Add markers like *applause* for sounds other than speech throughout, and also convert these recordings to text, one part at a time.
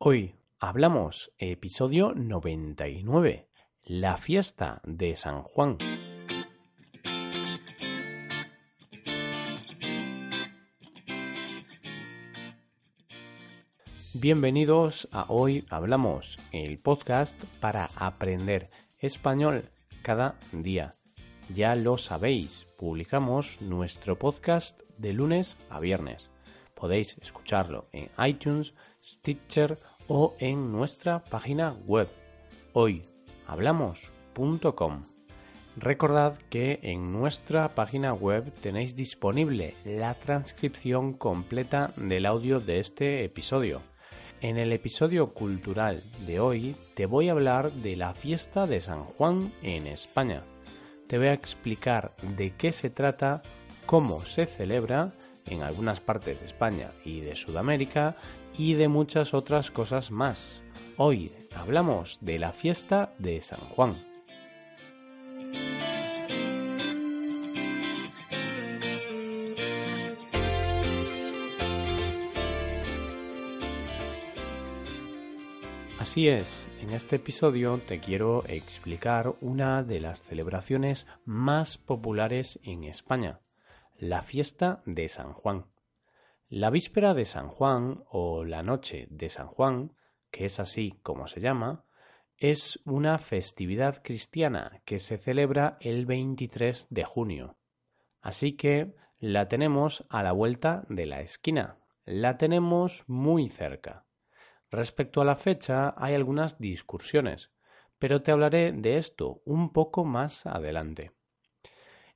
Hoy hablamos episodio 99, la fiesta de San Juan. Bienvenidos a Hoy Hablamos, el podcast para aprender español cada día. Ya lo sabéis, publicamos nuestro podcast de lunes a viernes. Podéis escucharlo en iTunes, Stitcher o en nuestra página web hoyhablamos.com. Recordad que en nuestra página web tenéis disponible la transcripción completa del audio de este episodio. En el episodio cultural de hoy te voy a hablar de la fiesta de San Juan en España. Te voy a explicar de qué se trata, cómo se celebra en algunas partes de España y de Sudamérica y de muchas otras cosas más. Hoy hablamos de la fiesta de San Juan. Así es, en este episodio te quiero explicar una de las celebraciones más populares en España, la fiesta de San Juan. La víspera de San Juan o la noche de San Juan, que es así como se llama, es una festividad cristiana que se celebra el 23 de junio. Así que la tenemos a la vuelta de la esquina, la tenemos muy cerca. Respecto a la fecha hay algunas discusiones, pero te hablaré de esto un poco más adelante.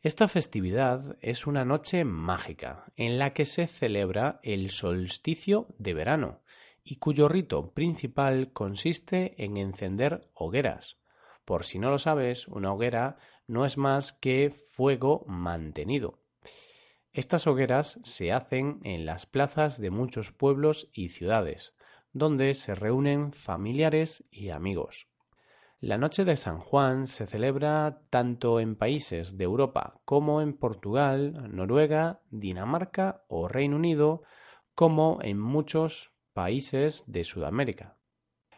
Esta festividad es una noche mágica en la que se celebra el solsticio de verano y cuyo rito principal consiste en encender hogueras. Por si no lo sabes, una hoguera no es más que fuego mantenido. Estas hogueras se hacen en las plazas de muchos pueblos y ciudades, donde se reúnen familiares y amigos. La noche de San Juan se celebra tanto en países de Europa como en Portugal, Noruega, Dinamarca o Reino Unido, como en muchos países de Sudamérica.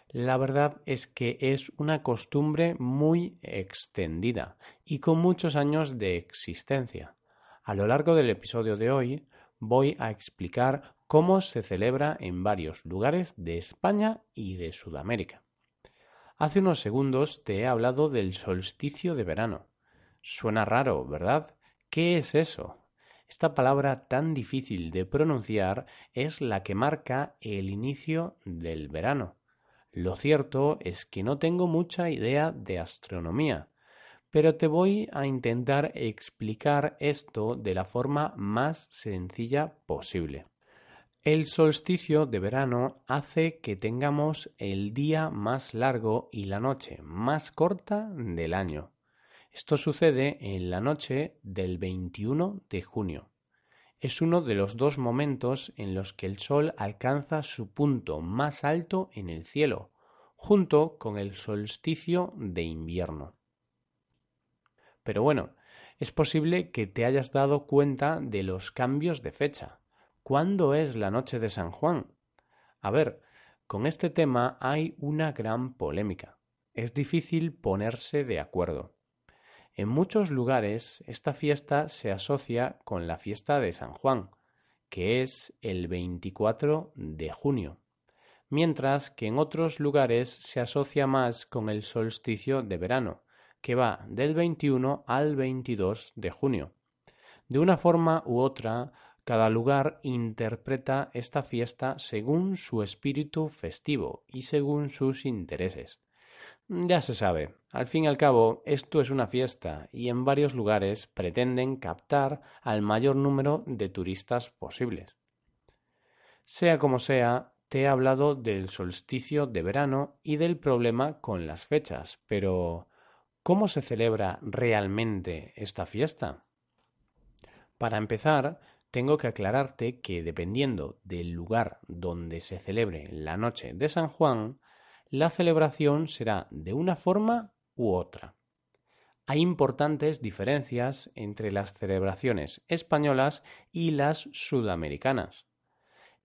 La verdad es que es una costumbre muy extendida y con muchos años de existencia. A lo largo del episodio de hoy voy a explicar cómo se celebra en varios lugares de España y de Sudamérica. Hace unos segundos te he hablado del solsticio de verano. Suena raro, ¿verdad? ¿Qué es eso? Esta palabra tan difícil de pronunciar es la que marca el inicio del verano. Lo cierto es que no tengo mucha idea de astronomía, pero te voy a intentar explicar esto de la forma más sencilla posible. El solsticio de verano hace que tengamos el día más largo y la noche más corta del año. Esto sucede en la noche del 21 de junio. Es uno de los dos momentos en los que el Sol alcanza su punto más alto en el cielo, junto con el solsticio de invierno. Pero bueno, es posible que te hayas dado cuenta de los cambios de fecha. ¿Cuándo es la noche de San Juan? A ver, con este tema hay una gran polémica. Es difícil ponerse de acuerdo. En muchos lugares esta fiesta se asocia con la fiesta de San Juan, que es el 24 de junio, mientras que en otros lugares se asocia más con el solsticio de verano, que va del 21 al 22 de junio. De una forma u otra, cada lugar interpreta esta fiesta según su espíritu festivo y según sus intereses. Ya se sabe, al fin y al cabo, esto es una fiesta y en varios lugares pretenden captar al mayor número de turistas posibles. Sea como sea, te he hablado del solsticio de verano y del problema con las fechas, pero ¿cómo se celebra realmente esta fiesta? Para empezar, tengo que aclararte que dependiendo del lugar donde se celebre la noche de San Juan, la celebración será de una forma u otra. Hay importantes diferencias entre las celebraciones españolas y las sudamericanas.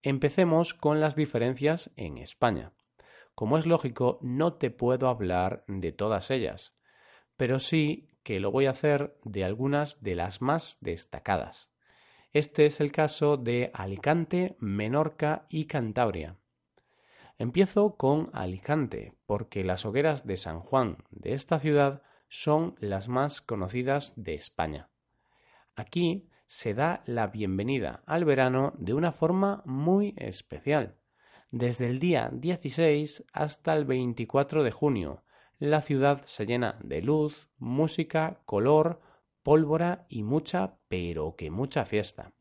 Empecemos con las diferencias en España. como es lógico, no te puedo hablar de todas ellas, pero sí que lo voy a hacer de algunas de las más destacadas. Este es el caso de Alicante, Menorca y Cantabria. Empiezo con Alicante, porque las hogueras de San Juan de esta ciudad son las más conocidas de España. Aquí se da la bienvenida al verano de una forma muy especial. Desde el día 16 hasta el 24 de junio, la ciudad se llena de luz, música, color, pólvora y mucha, pero que mucha fiesta.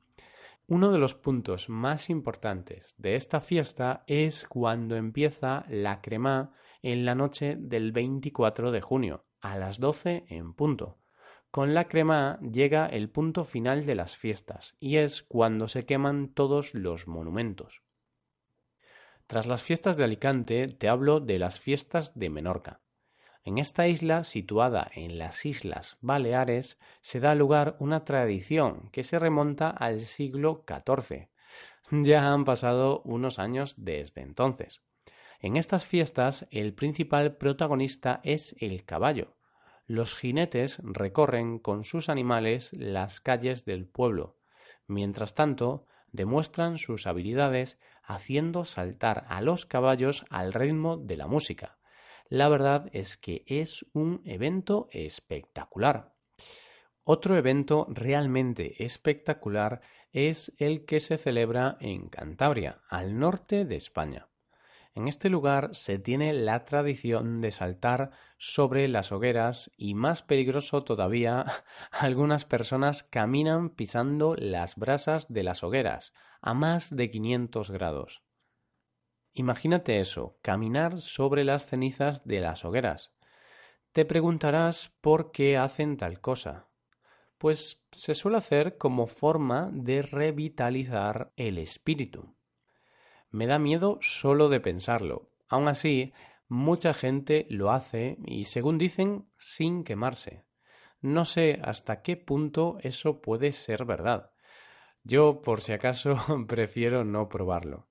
Uno de los puntos más importantes de esta fiesta es cuando empieza la crema en la noche del 24 de junio, a las 12 en punto. Con la crema llega el punto final de las fiestas y es cuando se queman todos los monumentos. Tras las fiestas de Alicante te hablo de las fiestas de Menorca. En esta isla, situada en las Islas Baleares, se da lugar una tradición que se remonta al siglo XIV. Ya han pasado unos años desde entonces. En estas fiestas el principal protagonista es el caballo. Los jinetes recorren con sus animales las calles del pueblo. Mientras tanto, demuestran sus habilidades haciendo saltar a los caballos al ritmo de la música. La verdad es que es un evento espectacular. Otro evento realmente espectacular es el que se celebra en Cantabria, al norte de España. En este lugar se tiene la tradición de saltar sobre las hogueras y más peligroso todavía, *laughs* algunas personas caminan pisando las brasas de las hogueras a más de 500 grados. Imagínate eso, caminar sobre las cenizas de las hogueras. Te preguntarás por qué hacen tal cosa. Pues se suele hacer como forma de revitalizar el espíritu. Me da miedo solo de pensarlo. Aun así, mucha gente lo hace y, según dicen, sin quemarse. No sé hasta qué punto eso puede ser verdad. Yo, por si acaso, *laughs* prefiero no probarlo.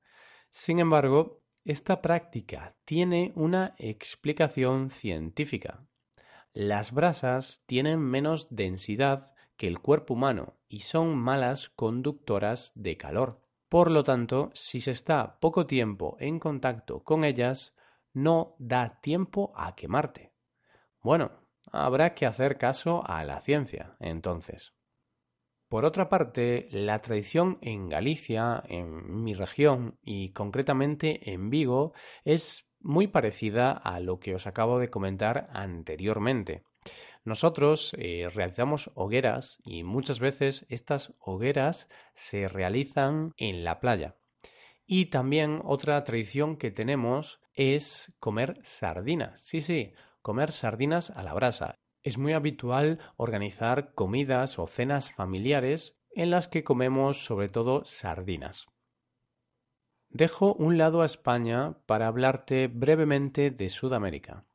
Sin embargo, esta práctica tiene una explicación científica. Las brasas tienen menos densidad que el cuerpo humano y son malas conductoras de calor. Por lo tanto, si se está poco tiempo en contacto con ellas, no da tiempo a quemarte. Bueno, habrá que hacer caso a la ciencia, entonces. Por otra parte, la tradición en Galicia, en mi región y concretamente en Vigo, es muy parecida a lo que os acabo de comentar anteriormente. Nosotros eh, realizamos hogueras y muchas veces estas hogueras se realizan en la playa. Y también otra tradición que tenemos es comer sardinas. Sí, sí, comer sardinas a la brasa. Es muy habitual organizar comidas o cenas familiares en las que comemos sobre todo sardinas. Dejo un lado a España para hablarte brevemente de Sudamérica.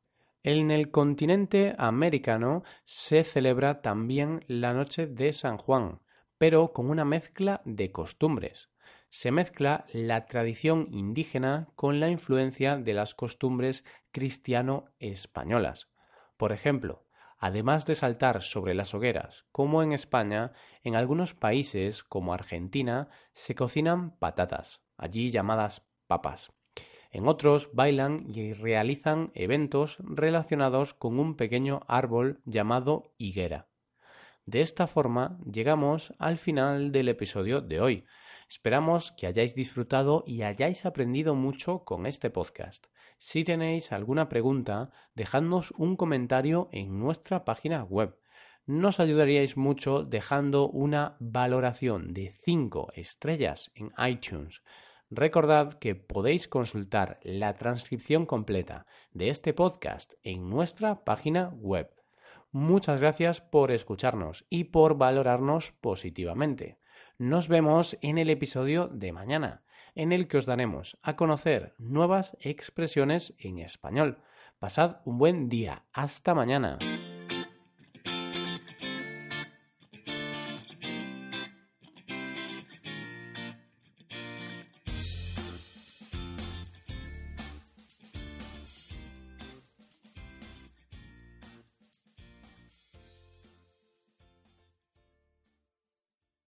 En el continente americano se celebra también la noche de San Juan, pero con una mezcla de costumbres. Se mezcla la tradición indígena con la influencia de las costumbres cristiano-españolas. Por ejemplo, además de saltar sobre las hogueras, como en España, en algunos países, como Argentina, se cocinan patatas, allí llamadas papas. En otros bailan y realizan eventos relacionados con un pequeño árbol llamado higuera. De esta forma llegamos al final del episodio de hoy. Esperamos que hayáis disfrutado y hayáis aprendido mucho con este podcast. Si tenéis alguna pregunta, dejadnos un comentario en nuestra página web. Nos ayudaríais mucho dejando una valoración de 5 estrellas en iTunes. Recordad que podéis consultar la transcripción completa de este podcast en nuestra página web. Muchas gracias por escucharnos y por valorarnos positivamente. Nos vemos en el episodio de mañana, en el que os daremos a conocer nuevas expresiones en español. Pasad un buen día. Hasta mañana.